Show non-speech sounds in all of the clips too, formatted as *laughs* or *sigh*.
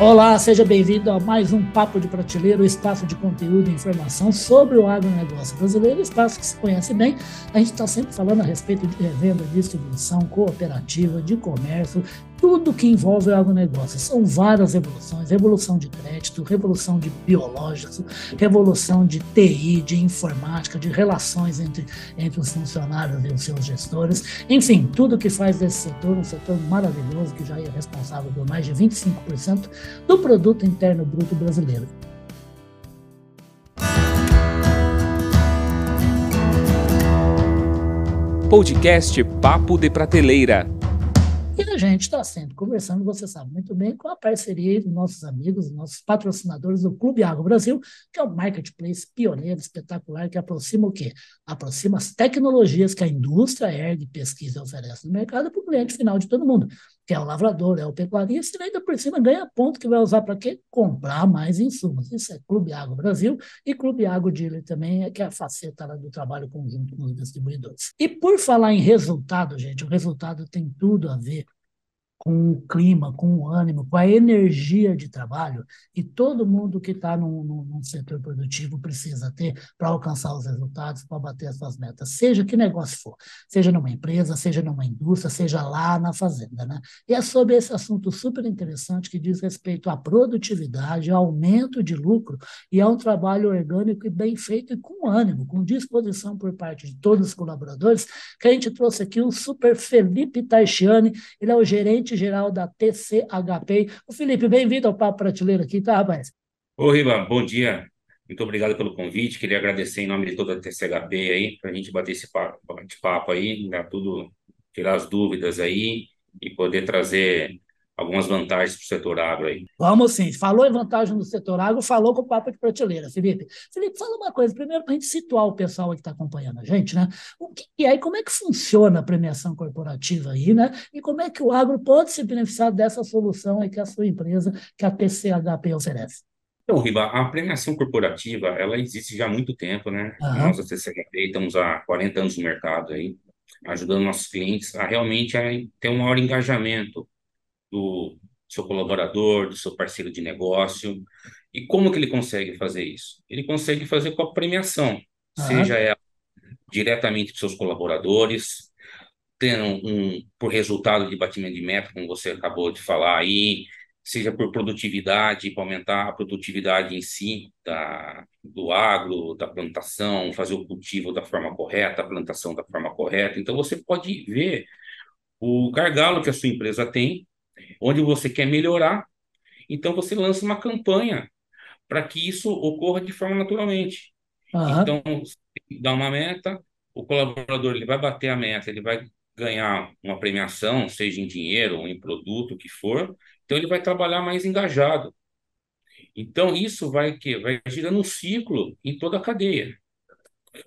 Olá, seja bem-vindo a mais um Papo de Prateleiro, o espaço de conteúdo e informação sobre o agronegócio brasileiro, espaço que se conhece bem. A gente está sempre falando a respeito de revenda, distribuição, cooperativa, de comércio, tudo que envolve o agronegócio. São várias revoluções: revolução de crédito, revolução de biológicos, revolução de TI, de informática, de relações entre, entre os funcionários e os seus gestores. Enfim, tudo que faz desse setor um setor maravilhoso que já é responsável por mais de 25% do produto interno bruto brasileiro. Podcast Papo de Prateleira. E a gente está sempre conversando, você sabe muito bem, com a parceria dos nossos amigos, nossos patrocinadores do Clube Agro Brasil, que é um marketplace pioneiro, espetacular, que aproxima o quê? Aproxima as tecnologias que a indústria ergue, pesquisa e oferece no mercado para o cliente final de todo mundo que é o lavrador, é o pecuarista, e ainda por cima ganha ponto que vai usar para quê? Comprar mais insumos. Isso é Clube Água Brasil e Clube Água Dealer também, que é a faceta do trabalho conjunto com os distribuidores. E por falar em resultado, gente, o resultado tem tudo a ver com o clima, com o ânimo, com a energia de trabalho, e todo mundo que está num, setor produtivo precisa ter para alcançar os resultados, para bater as suas metas, seja que negócio for, seja numa empresa, seja numa indústria, seja lá na fazenda. Né? E é sobre esse assunto super interessante que diz respeito à produtividade, aumento de lucro, e a um trabalho orgânico e bem feito e com ânimo, com disposição por parte de todos os colaboradores, que a gente trouxe aqui o super Felipe Taisciani, ele é o gerente gerente-geral da TCHP. O Felipe, bem-vindo ao Papo Prateleiro aqui, tá, rapaz? Ô, Riba, bom dia. Muito obrigado pelo convite. Queria agradecer em nome de toda a TCHP aí, para a gente bater esse papo, papo aí, dar tudo, tirar as dúvidas aí e poder trazer algumas vantagens para o setor agro aí. Vamos sim. Falou em vantagem do setor agro, falou com o papo de prateleira, Felipe. Felipe, fala uma coisa, primeiro para a gente situar o pessoal que está acompanhando a gente, né? O que é e como é que funciona a premiação corporativa aí, né? E como é que o agro pode se beneficiar dessa solução aí que a sua empresa, que a TCHP oferece? Então, Riba, a premiação corporativa, ela existe já há muito tempo, né? Uhum. Nós, a TCHP, estamos há 40 anos no mercado aí, ajudando nossos clientes a realmente a ter um maior engajamento do seu colaborador, do seu parceiro de negócio. E como que ele consegue fazer isso? Ele consegue fazer com a premiação, uhum. seja ela diretamente dos seus colaboradores, tendo um, por resultado de batimento de meta, como você acabou de falar aí, seja por produtividade, para aumentar a produtividade em si da, do agro, da plantação, fazer o cultivo da forma correta, a plantação da forma correta. Então, você pode ver o gargalo que a sua empresa tem onde você quer melhorar, então você lança uma campanha para que isso ocorra de forma naturalmente. Uhum. Então, dá uma meta, o colaborador ele vai bater a meta, ele vai ganhar uma premiação, seja em dinheiro ou em produto, o que for, então ele vai trabalhar mais engajado. Então, isso vai que vai girando um ciclo em toda a cadeia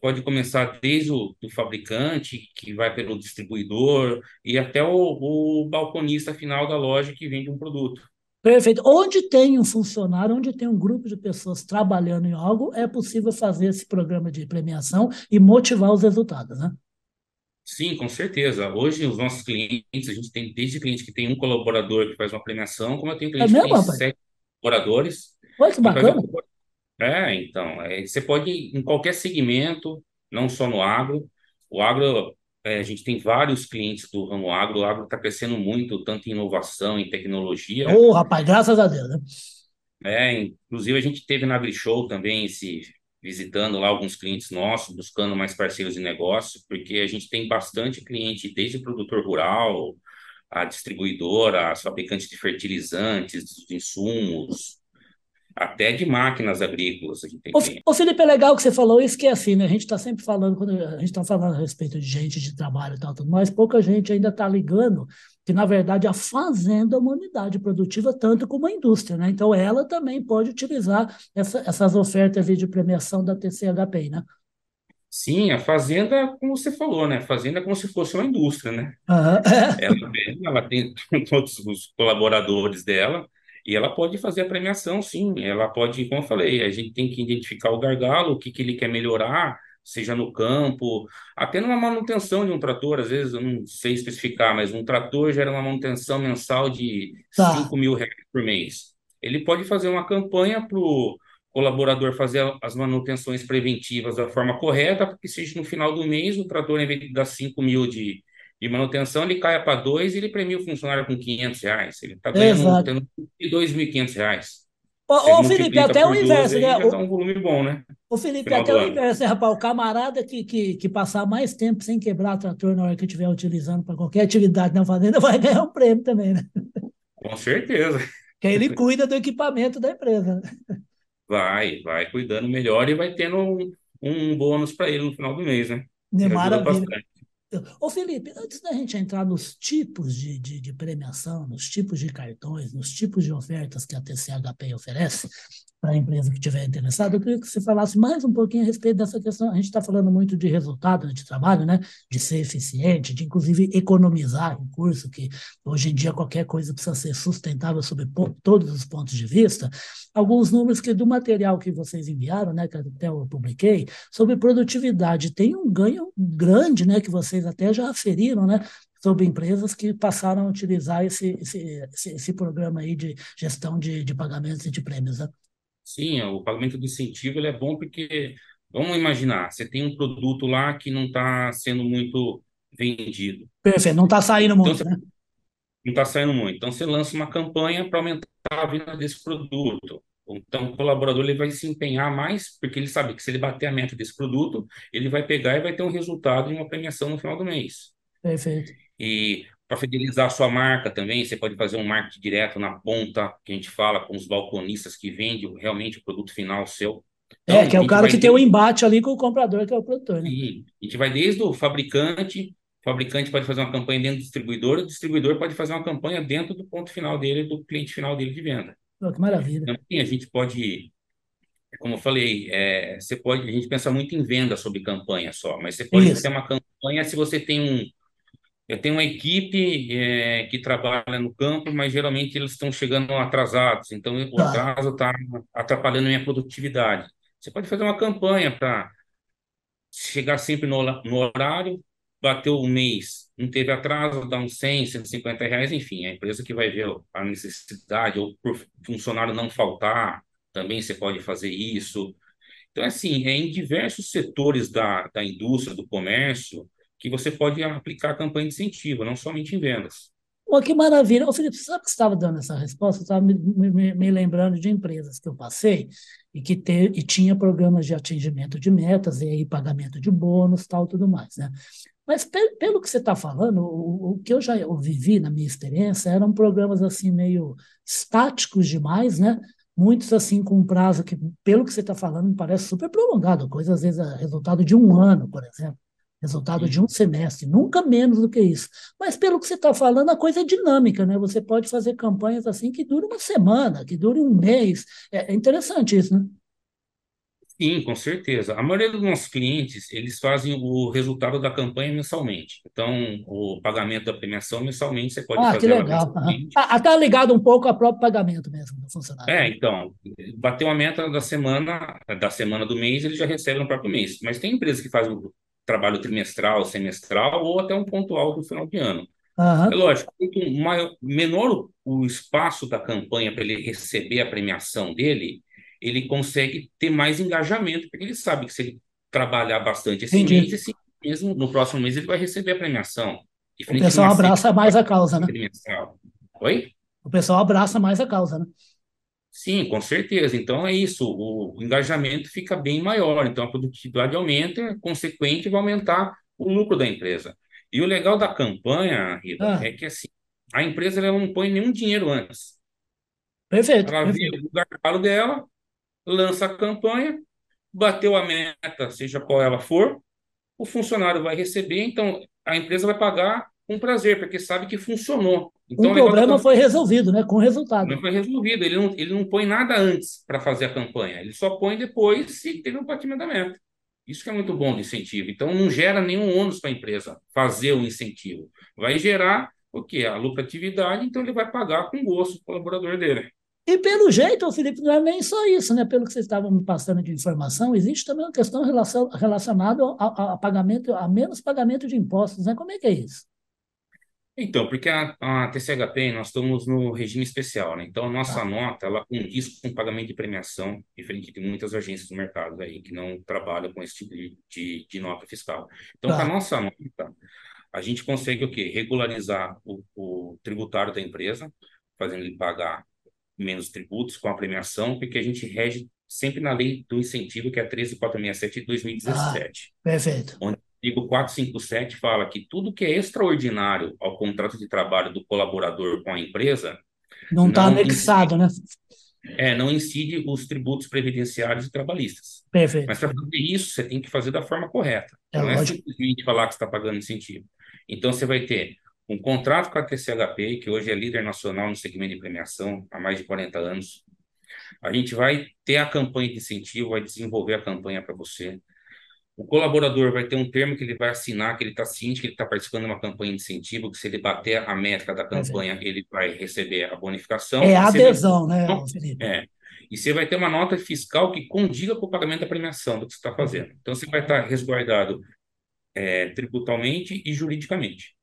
pode começar desde o do fabricante, que vai pelo distribuidor, e até o, o balconista final da loja que vende um produto. Perfeito. Onde tem um funcionário, onde tem um grupo de pessoas trabalhando em algo, é possível fazer esse programa de premiação e motivar os resultados, né? Sim, com certeza. Hoje, os nossos clientes, a gente tem desde cliente que tem um colaborador que faz uma premiação, como eu tenho cliente é mesmo, que tem rapaz? sete colaboradores. Olha que bacana. É, então, é, você pode, em qualquer segmento, não só no agro, o agro, é, a gente tem vários clientes do ramo agro, o agro está crescendo muito, tanto em inovação, em tecnologia. Ô, oh, rapaz, graças a Deus, né? É, inclusive a gente teve na AgriShow também, se visitando lá alguns clientes nossos, buscando mais parceiros de negócio, porque a gente tem bastante cliente, desde produtor rural, a distribuidora, as fabricantes de fertilizantes, dos insumos, até de máquinas agrícolas. A gente tem ô, Felipe, é legal que você falou isso, que é assim, né? A gente está sempre falando, quando a gente está falando a respeito de gente de trabalho e tal, tudo mais, pouca gente ainda está ligando que, na verdade, a fazenda é uma unidade produtiva tanto como a indústria, né? Então, ela também pode utilizar essa, essas ofertas de premiação da TCHPI, né? Sim, a fazenda, como você falou, né? A fazenda é como se fosse uma indústria, né? Uhum. *laughs* ela, ela tem *laughs* todos os colaboradores dela, e ela pode fazer a premiação, sim. Ela pode, como eu falei, a gente tem que identificar o gargalo, o que, que ele quer melhorar, seja no campo, até numa manutenção de um trator. Às vezes, eu não sei especificar, mas um trator gera uma manutenção mensal de tá. 5 mil reais por mês. ele pode fazer uma campanha para o colaborador fazer as manutenções preventivas da forma correta, porque seja no final do mês o trator, em vez de dar 5 mil de, de manutenção, ele caia para 2 e ele premia o funcionário com 500 reais. Ele está ganhando 2.500 reais. Ô, ô Felipe, até o inverso, né? O, um volume bom, né? Ô, Felipe, até o inverso, né, rapaz? O camarada que, que, que passar mais tempo sem quebrar trator na hora que estiver utilizando para qualquer atividade na fazenda *laughs* vai ganhar um prêmio também, né? Com certeza. Que ele cuida do equipamento da empresa. Vai, vai cuidando melhor e vai tendo um, um bônus para ele no final do mês, né? É maravilha. Ô Felipe, antes da gente entrar nos tipos de, de, de, premiação, nos tipos de cartões, nos tipos de ofertas que a TCHP oferece, para a empresa que estiver interessada, eu queria que você falasse mais um pouquinho a respeito dessa questão. A gente está falando muito de resultado de trabalho, né? de ser eficiente, de inclusive economizar recurso, que hoje em dia qualquer coisa precisa ser sustentável sob todos os pontos de vista. Alguns números que do material que vocês enviaram, né, que até eu publiquei, sobre produtividade, tem um ganho grande, né, que vocês até já aferiram, né, sobre empresas que passaram a utilizar esse, esse, esse, esse programa aí de gestão de, de pagamentos e de prêmios. Né? Sim, o pagamento do incentivo ele é bom porque, vamos imaginar, você tem um produto lá que não está sendo muito vendido. Perfeito, não está saindo então, muito, você, né? Não está saindo muito. Então, você lança uma campanha para aumentar a venda desse produto. Então, o colaborador ele vai se empenhar mais, porque ele sabe que se ele bater a meta desse produto, ele vai pegar e vai ter um resultado em uma premiação no final do mês. Perfeito. E para fidelizar a sua marca também, você pode fazer um marketing direto na ponta, que a gente fala com os balconistas que vendem realmente o produto final seu. Então, é, que é o cara que tem o embate ali com o comprador, que é o produtor, né? Sim, a gente vai desde o fabricante, o fabricante pode fazer uma campanha dentro do distribuidor, o distribuidor pode fazer uma campanha dentro do ponto final dele, do cliente final dele de venda. Oh, que maravilha. Também a gente pode, como eu falei, é, você pode, a gente pensa muito em venda sobre campanha só, mas você pode Isso. ter uma campanha se você tem um eu tenho uma equipe é, que trabalha no campo, mas geralmente eles estão chegando atrasados, então o tá. atraso está atrapalhando a minha produtividade. Você pode fazer uma campanha para chegar sempre no, no horário, bateu o mês, não teve atraso, dá uns 100, 150 reais, enfim, a empresa que vai ver a necessidade, ou por funcionário não faltar, também você pode fazer isso. Então, assim, é em diversos setores da, da indústria, do comércio, que você pode aplicar a campanha de incentivo, não somente em vendas. Pô, que maravilha. Ô, Felipe, sabe que você estava dando essa resposta? Eu estava me, me, me, lembrando de empresas que eu passei e que te, e tinha programas de atingimento de metas, e aí pagamento de bônus, tal, tudo mais, né? Mas pe, pelo que você está falando, o, o, que eu já eu vivi na minha experiência eram programas assim meio estáticos demais, né? Muitos assim com um prazo que, pelo que você está falando, me parece super prolongado, coisa às vezes é resultado de um ano, por exemplo resultado de um semestre, nunca menos do que isso. Mas pelo que você está falando, a coisa é dinâmica, né? Você pode fazer campanhas assim que duram uma semana, que duram um mês. É, é interessante isso, né? Sim, com certeza. A maioria dos nossos clientes, eles fazem o resultado da campanha mensalmente. Então, o pagamento da premiação mensalmente você pode ah, fazer. Que legal. Está tá ligado um pouco ao próprio pagamento mesmo do funcionário. É, então, bateu a meta da semana, da semana do mês, ele já recebe no próprio mês. Mas tem empresas que fazem trabalho trimestral, semestral ou até um pontual do final de ano. Uhum. É lógico, quanto maior, menor o espaço da campanha para ele receber a premiação dele, ele consegue ter mais engajamento, porque ele sabe que se ele trabalhar bastante esse Entendi. mês, esse mesmo no próximo mês ele vai receber a premiação. O pessoal abraça mais a causa, né? Oi? O pessoal abraça mais a causa, né? Sim, com certeza. Então é isso, o engajamento fica bem maior, então a produtividade aumenta, consequente vai aumentar o lucro da empresa. E o legal da campanha, Rita, ah. é que assim, a empresa ela não põe nenhum dinheiro antes. Perfeito. Ela perfeito. vê o gargalo dela, lança a campanha, bateu a meta, seja qual ela for, o funcionário vai receber, então a empresa vai pagar com prazer, porque sabe que funcionou. Então, o problema foi resolvido, né? Com resultado. Não foi resolvido. Ele não, ele não põe nada antes para fazer a campanha. Ele só põe depois se teve um batimento da meta. Isso que é muito bom do incentivo. Então, não gera nenhum ônus para a empresa fazer o incentivo. Vai gerar o quê? A lucratividade, então ele vai pagar com gosto o colaborador dele. E pelo jeito, Felipe, não é nem só isso, né? Pelo que vocês estavam me passando de informação, existe também uma questão relacionada a, a, pagamento, a menos pagamento de impostos, né? Como é que é isso? Então, porque a, a TCHP, nós estamos no regime especial, né? Então, a nossa ah. nota, ela condiz com pagamento de premiação, diferente de muitas agências do mercado aí, que não trabalham com esse tipo de, de, de nota fiscal. Então, ah. com a nossa nota, a gente consegue o quê? Regularizar o, o tributário da empresa, fazendo ele pagar menos tributos com a premiação, porque a gente rege sempre na lei do incentivo, que é 13467 de 2017. Ah, perfeito. Onde artigo 457 fala que tudo que é extraordinário ao contrato de trabalho do colaborador com a empresa. Não está anexado, incide, né? É, não incide os tributos previdenciários e trabalhistas. Perfeito. Mas para fazer isso, você tem que fazer da forma correta. É não é lógico. é simplesmente falar que está pagando incentivo. Então, você vai ter um contrato com a TCHP, que hoje é líder nacional no segmento de premiação há mais de 40 anos. A gente vai ter a campanha de incentivo, vai desenvolver a campanha para você. O colaborador vai ter um termo que ele vai assinar, que ele está ciente que ele está participando de uma campanha de incentivo, que se ele bater a meta da campanha, é. ele vai receber a bonificação. É a adesão, vai... né, Felipe? É. E você vai ter uma nota fiscal que condiga com o pagamento da premiação do que você está fazendo. Então, você vai estar resguardado é, tributalmente e juridicamente.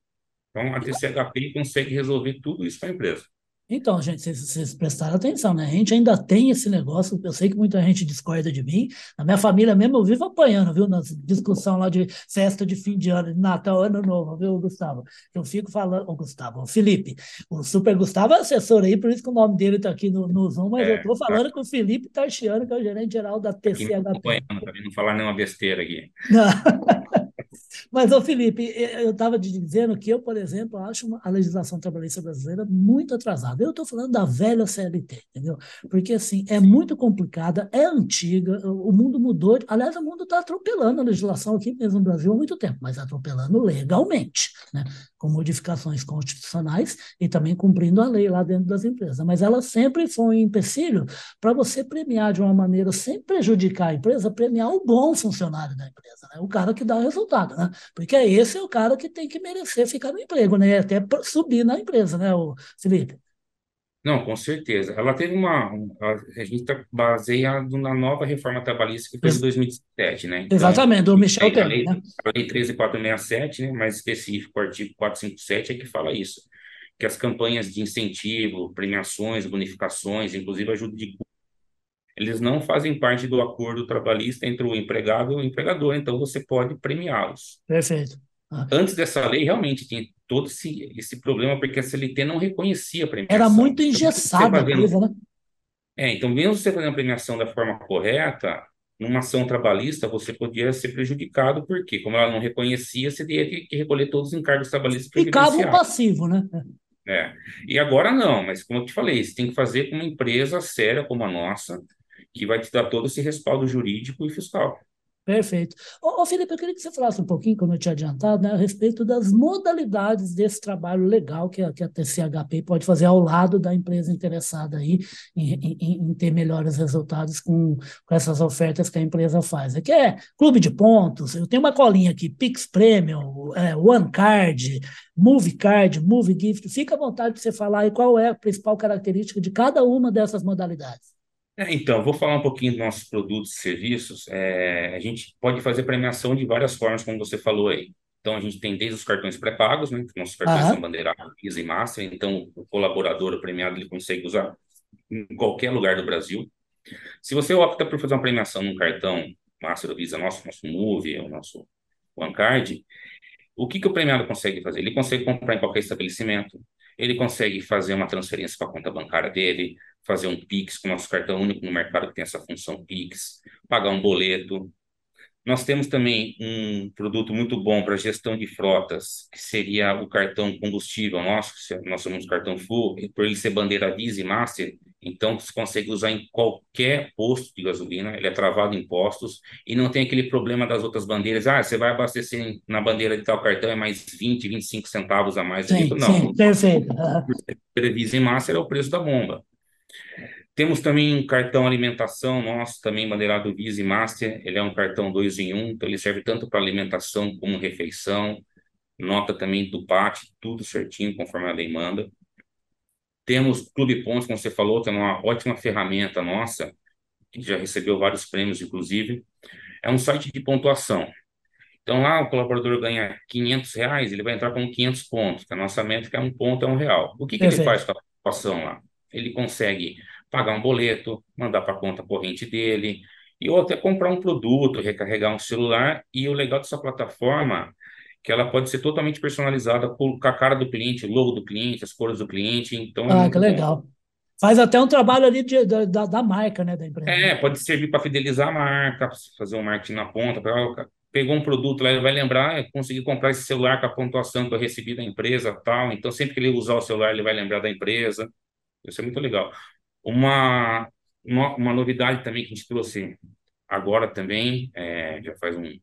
Então, a TCHP consegue resolver tudo isso para a empresa. Então, gente, vocês, vocês prestaram atenção, né? A gente ainda tem esse negócio, eu sei que muita gente discorda de mim, na minha família mesmo eu vivo apanhando, viu? Na discussão lá de festa de fim de ano, de Natal, Ano Novo, viu, Gustavo? Eu fico falando, o Gustavo, o Felipe, o Super Gustavo é assessor aí, por isso que o nome dele está aqui no, no Zoom, mas é, eu estou tá. falando tá. com o Felipe Tarchiano, que é o gerente geral da TCHP. Para não falar nenhuma besteira aqui. Não. *laughs* Mas, ô Felipe, eu estava dizendo que eu, por exemplo, acho a legislação trabalhista brasileira muito atrasada. Eu estou falando da velha CLT, entendeu? Porque, assim, é muito complicada, é antiga, o mundo mudou. Aliás, o mundo está atropelando a legislação aqui mesmo no Brasil há muito tempo, mas atropelando legalmente, né? com modificações constitucionais e também cumprindo a lei lá dentro das empresas. Mas ela sempre foi um empecilho para você premiar de uma maneira sem prejudicar a empresa, premiar o bom funcionário da empresa, né? o cara que dá resultado. Né? Porque esse é o cara que tem que merecer ficar no emprego, né? até subir na empresa, né, o Felipe? Não, com certeza. Ela teve uma. A gente está baseado na nova reforma trabalhista que foi de 2017, né? Então, Exatamente, do Michel Temer. A lei, né? a lei 13467, né? mais específico, o artigo 457 é que fala isso. Que as campanhas de incentivo, premiações, bonificações, inclusive ajuda de eles não fazem parte do acordo trabalhista entre o empregado e o empregador, então você pode premiá-los. Perfeito. Ah. Antes dessa lei, realmente tinha todo esse, esse problema, porque a CLT não reconhecia a premiação. Era muito então, engessada a coisa, né? É, então, mesmo você fazendo a premiação da forma correta, numa ação trabalhista, você podia ser prejudicado, porque, como ela não reconhecia, você teria que recolher todos os encargos trabalhistas Ficava um passivo, né? É. E agora não, mas como eu te falei, você tem que fazer com uma empresa séria como a nossa, que vai te dar todo esse respaldo jurídico e fiscal. Perfeito. Ô, ô, Felipe, eu queria que você falasse um pouquinho, como eu tinha adiantado, né, a respeito das modalidades desse trabalho legal que a, que a TCHP pode fazer ao lado da empresa interessada aí em, em, em ter melhores resultados com, com, essas ofertas que a empresa faz. Aqui é clube de pontos, eu tenho uma colinha aqui, Pix Premium, é, One Card, Move Card, Move Gift. Fica à vontade de você falar aí qual é a principal característica de cada uma dessas modalidades. É, então, vou falar um pouquinho dos nossos produtos e serviços. É, a gente pode fazer premiação de várias formas, como você falou aí. Então, a gente tem desde os cartões pré-pagos, né? Que nossos cartões são bandeirados, Visa e Master. Então, o colaborador, o premiado, ele consegue usar em qualquer lugar do Brasil. Se você opta por fazer uma premiação num cartão Master ou Visa nosso, nosso Move, o nosso OneCard, o que, que o premiado consegue fazer? Ele consegue comprar em qualquer estabelecimento, ele consegue fazer uma transferência para a conta bancária dele, fazer um Pix com nosso cartão único no mercado que tem essa função Pix, pagar um boleto. Nós temos também um produto muito bom para gestão de frotas, que seria o cartão combustível nosso, nós somos cartão full, por ele ser bandeira Visa e Master, então você consegue usar em qualquer posto de gasolina, ele é travado em postos e não tem aquele problema das outras bandeiras, ah, você vai abastecer na bandeira de tal cartão é mais 20, 25 centavos a mais. Sim, não, sim, perfeito. Visa e Master é o preço da bomba. Temos também um cartão alimentação nosso, também bandeirado Visa e Master. Ele é um cartão 2 em 1, um, então ele serve tanto para alimentação como refeição. Nota também do PAT, tudo certinho, conforme a lei manda. Temos Clube Pontos, como você falou, tem uma ótima ferramenta nossa, que já recebeu vários prêmios, inclusive. É um site de pontuação. Então, lá o colaborador ganha 500 reais, ele vai entrar com 500 pontos, a nossa métrica é um ponto, é um real. O que, que ele faz com a população lá? Ele consegue pagar um boleto, mandar para a conta corrente dele, e ou até comprar um produto, recarregar um celular. E o legal dessa plataforma que ela pode ser totalmente personalizada com a cara do cliente, o logo do cliente, as cores do cliente. Então, é ah, é que legal. Bom. Faz até um trabalho ali de, da, da marca, né, da empresa. É, pode servir para fidelizar a marca, fazer um marketing na ponta. Pra, pegou um produto lá, ele vai lembrar, é, consegui comprar esse celular com a pontuação que eu recebi da empresa tal. Então, sempre que ele usar o celular, ele vai lembrar da empresa. Isso é muito legal. Uma, uma, uma novidade também que a gente trouxe agora também, é, já faz um.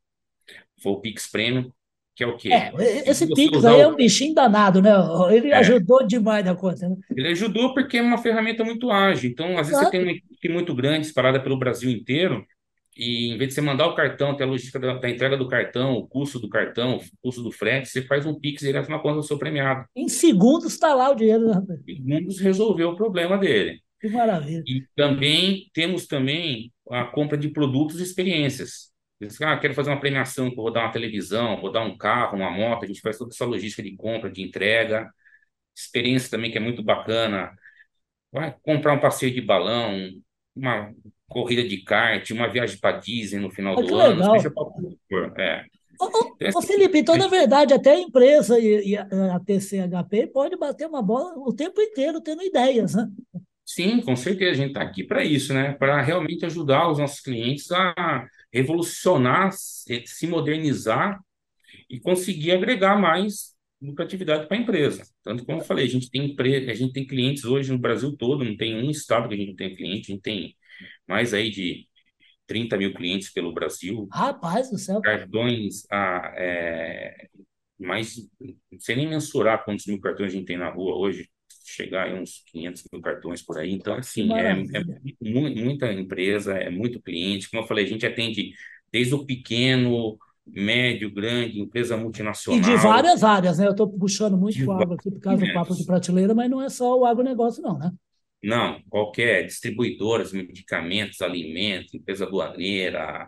Foi o Pix Premium, que é o quê? É, esse Pix aí o... é um bichinho danado, né? Ele é. ajudou demais na conta. Né? Ele ajudou porque é uma ferramenta muito ágil. Então, às vezes, você tem uma equipe muito grande, disparada pelo Brasil inteiro, e em vez de você mandar o cartão, ter a logística da, da, entrega do cartão, o custo do cartão, o custo do frete, você faz um Pix direto na conta do seu premiado. Em segundos está lá o dinheiro. Né? Em segundos resolveu o problema dele. Que maravilha. E também temos também a compra de produtos e experiências. Ah, quero fazer uma premiação, vou dar uma televisão, vou dar um carro, uma moto, a gente faz toda essa logística de compra, de entrega. Experiência também que é muito bacana. Vai comprar um passeio de balão, uma corrida de kart, uma viagem para Disney no final ah, do ano, para é. Ô, ô, então, ô, Felipe, então, na verdade, até a empresa e, e a, a TCHP pode bater uma bola o tempo inteiro tendo ideias, né? Sim, com certeza, a gente está aqui para isso, né? Para realmente ajudar os nossos clientes a revolucionar, se modernizar e conseguir agregar mais lucratividade para a empresa. Tanto como eu falei, a gente tem a gente tem clientes hoje no Brasil todo, não tem um estado que a gente não tem cliente, a gente tem mais aí de 30 mil clientes pelo Brasil. Rapaz do céu! Cartões, ah, é, mais, não sei nem mensurar quantos mil cartões a gente tem na rua hoje, chegar a uns 500 mil cartões por aí. Então, assim, é, é muita empresa, é muito cliente. Como eu falei, a gente atende desde o pequeno, médio, grande, empresa multinacional. E de várias áreas, né? Eu estou puxando muito o agro aqui por causa do papo de prateleira, mas não é só o agronegócio, não, né? Não, qualquer distribuidoras, medicamentos, alimentos, empresa aduaneira,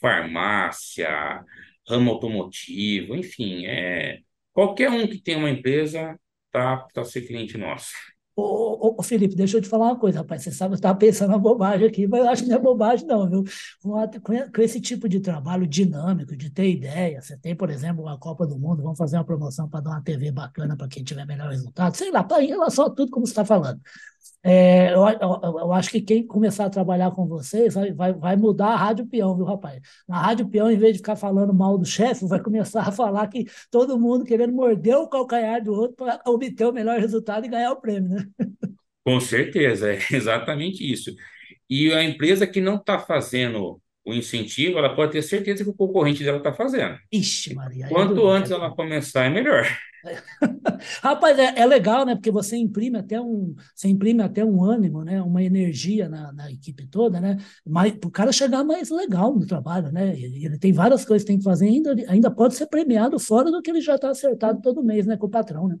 farmácia, ramo automotivo, enfim, é, qualquer um que tem uma empresa tá, tá ser cliente nosso. Ô, ô, Felipe, deixa eu te falar uma coisa, rapaz. Você sabe, eu estava pensando uma bobagem aqui, mas eu acho que não é bobagem, não, viu? Com, esse tipo de trabalho dinâmico, de ter ideia, você tem, por exemplo, a Copa do Mundo, vamos fazer uma promoção para dar uma TV bacana para quem tiver melhor resultado, sei lá, em relação a tudo como você está falando. É, eu, eu, eu, acho que quem começar a trabalhar com vocês vai, vai, mudar a Rádio Peão, viu, rapaz? Na Rádio Peão, em vez de ficar falando mal do chefe, vai começar a falar que todo mundo querendo morder o calcanhar do outro para obter o melhor resultado e ganhar o prêmio, né? Com certeza, é exatamente isso. E a empresa que não está fazendo o incentivo, ela pode ter certeza que o concorrente dela está fazendo. Ixi, Maria. Quanto antes ela começar, é melhor. *laughs* Rapaz, é, é, legal, né? Porque você imprime até um, você imprime até um ânimo, né? Uma energia na, na equipe toda, né? Mas o cara chegar mais legal no trabalho, né? Ele, ele, tem várias coisas que tem que fazer, ainda, ainda pode ser premiado fora do que ele já está acertado todo mês, né? Com o patrão, né?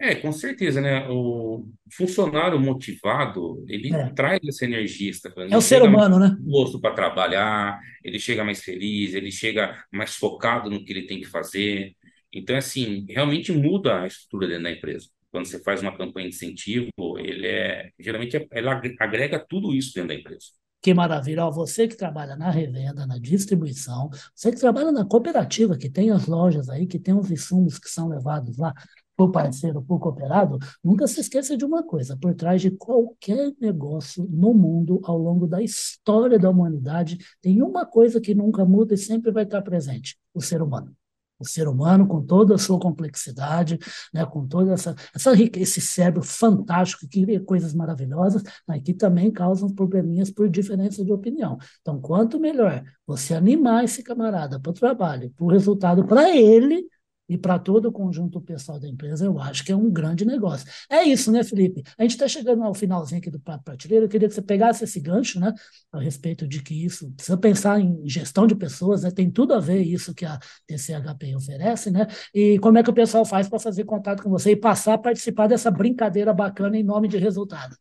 É, com certeza, né? O funcionário motivado, ele é. traz essa energia. Tá é o ser humano, né? Gosto para trabalhar, ele chega mais feliz, ele chega mais focado no que ele tem que fazer. Então, assim, realmente muda a estrutura dentro da empresa. Quando você faz uma campanha de incentivo, ele é geralmente ela agrega tudo isso dentro da empresa. Que maravilha! Ó, você que trabalha na revenda, na distribuição, você que trabalha na cooperativa, que tem as lojas aí, que tem os insumos que são levados lá por parceiro, por cooperado, nunca se esqueça de uma coisa: por trás de qualquer negócio no mundo, ao longo da história da humanidade, tem uma coisa que nunca muda e sempre vai estar presente: o ser humano o ser humano com toda a sua complexidade, né, com toda essa, essa esse cérebro fantástico que cria coisas maravilhosas, mas que também causam probleminhas por diferença de opinião. Então, quanto melhor você animar esse camarada para o trabalho, para o resultado para ele, e para todo o conjunto pessoal da empresa, eu acho que é um grande negócio. É isso, né, Felipe? A gente está chegando ao finalzinho aqui do Papo Prateleira, eu queria que você pegasse esse gancho, né, a respeito de que isso, precisa pensar em gestão de pessoas, né, tem tudo a ver isso que a TCHP oferece, né, e como é que o pessoal faz para fazer contato com você e passar a participar dessa brincadeira bacana em nome de resultado.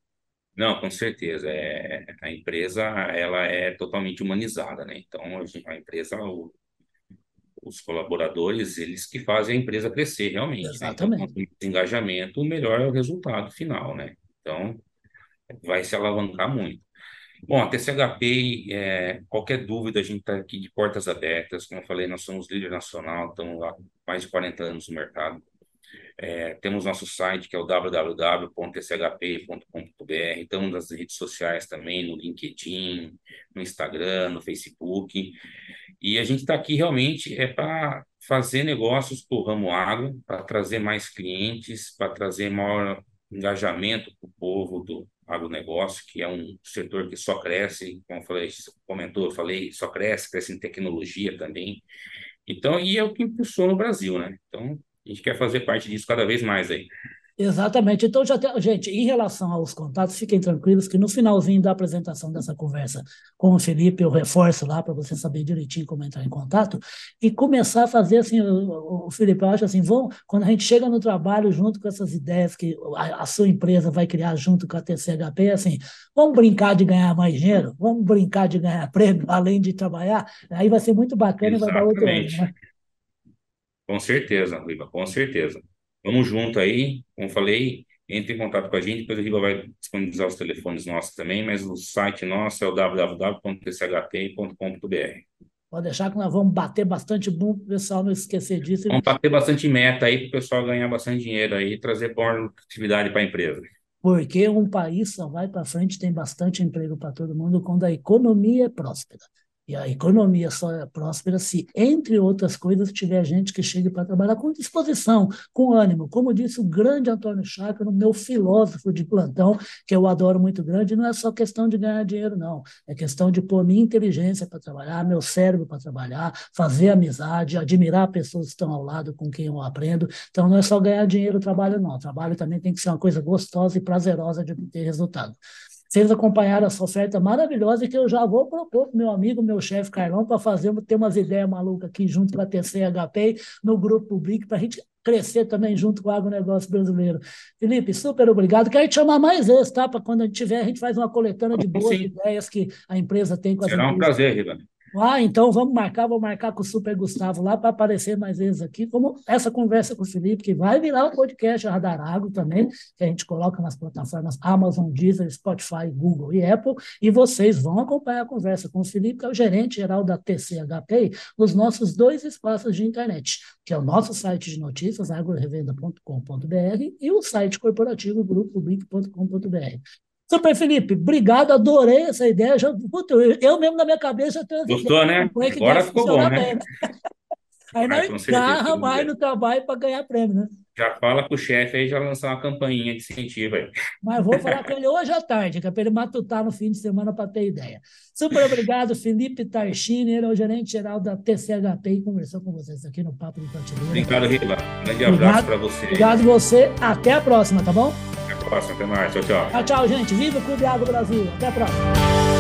Não, com certeza. É, a empresa ela é totalmente humanizada, né? Então a empresa, o, os colaboradores, eles que fazem a empresa crescer realmente. Exatamente. Né? Então, quanto engajamento, melhor é o resultado final, né? Então, vai se alavancar muito. Bom, a TCHP, é, qualquer dúvida, a gente está aqui de portas abertas. Como eu falei, nós somos líder nacional, estamos há mais de 40 anos no mercado. É, temos nosso site, que é o www.tchp.com.br. Estamos nas redes sociais também, no LinkedIn, no Instagram, no Facebook. E a gente está aqui realmente é para fazer negócios para o ramo agro, para trazer mais clientes, para trazer maior engajamento para o povo do agronegócio, que é um setor que só cresce, como eu falei, comentou, eu falei, só cresce, cresce em tecnologia também. Então, e é o que impulsou no Brasil, né? Então, a gente quer fazer parte disso cada vez mais aí. Exatamente. Então, já tem, gente, em relação aos contatos, fiquem tranquilos que no finalzinho da apresentação dessa conversa com o Felipe, eu reforço lá para você saber direitinho como entrar em contato e começar a fazer assim, o, o Felipe, eu acho assim, vão, quando a gente chega no trabalho junto com essas ideias que a, a sua empresa vai criar junto com a TCHP, assim, vamos brincar de ganhar mais dinheiro, vamos brincar de ganhar *laughs* prêmio, além de trabalhar, aí vai ser muito bacana Exatamente. e vai dar outro ano, né? Com certeza, Riva, com certeza. Vamos junto aí, como falei, entre em contato com a gente, depois a Riva vai disponibilizar os telefones nossos também, mas o site nosso é o www.tchp.com.br. Pode deixar que nós vamos bater bastante bom para o pessoal não esquecer disso. Vamos bater bastante meta aí para o pessoal ganhar bastante dinheiro aí e trazer boa atividade para a empresa. Porque um país só vai para frente, tem bastante emprego para todo mundo quando a economia é próspera. E a economia só é próspera se, entre outras coisas, tiver gente que chegue para trabalhar com disposição, com ânimo. Como disse o grande Antônio Chácara, meu filósofo de plantão, que eu adoro muito grande, não é só questão de ganhar dinheiro, não. É questão de pôr minha inteligência para trabalhar, meu cérebro para trabalhar, fazer amizade, admirar pessoas que estão ao lado com quem eu aprendo. Então, não é só ganhar dinheiro trabalho, não. O trabalho também tem que ser uma coisa gostosa e prazerosa de ter resultado. Vocês acompanharam essa oferta maravilhosa que eu já vou propor para meu amigo, meu chefe Carlão, para fazer ter umas ideias malucas aqui junto com a TCHP no grupo Public, para a gente crescer também junto com o agronegócio brasileiro. Felipe, super obrigado. Quero te chamar mais vezes, tá? Para quando a gente tiver, a gente faz uma coletânea de boas Sim. ideias que a empresa tem com as Será empresas. um prazer, Ribane. Ah, então vamos marcar, vou marcar com o Super Gustavo lá para aparecer mais vezes aqui, como essa conversa com o Felipe, que vai virar o um podcast Radarago também, que a gente coloca nas plataformas Amazon, Deezer, Spotify, Google e Apple, e vocês vão acompanhar a conversa com o Felipe, que é o gerente geral da TCHP, nos nossos dois espaços de internet, que é o nosso site de notícias, agrorevenda.com.br, e o site corporativo grupoblic.com.br. Super Felipe, obrigado, adorei essa ideia. Já, eu, mesmo na minha cabeça tenho Gostou, né? Agora ficou bom, né? Bem, né? Aí engarra mais no trabalho para ganhar prêmio, né? Já fala com o chefe aí, já lançar uma campainha de incentivo aí. Mas vou falar com ele hoje à tarde, que é para ele matutar no fim de semana para ter ideia. Super obrigado, Felipe Tarchini, ele é o gerente geral da TCHP e conversou com vocês aqui no Papo de Prateleira. Obrigado, Rila. Grande abraço para você. Obrigado você. Até a próxima, tá bom? Próxima. Até mais. Tchau, tchau. Tchau, tchau, gente. Viva o Clube Água Brasil. Até a próxima.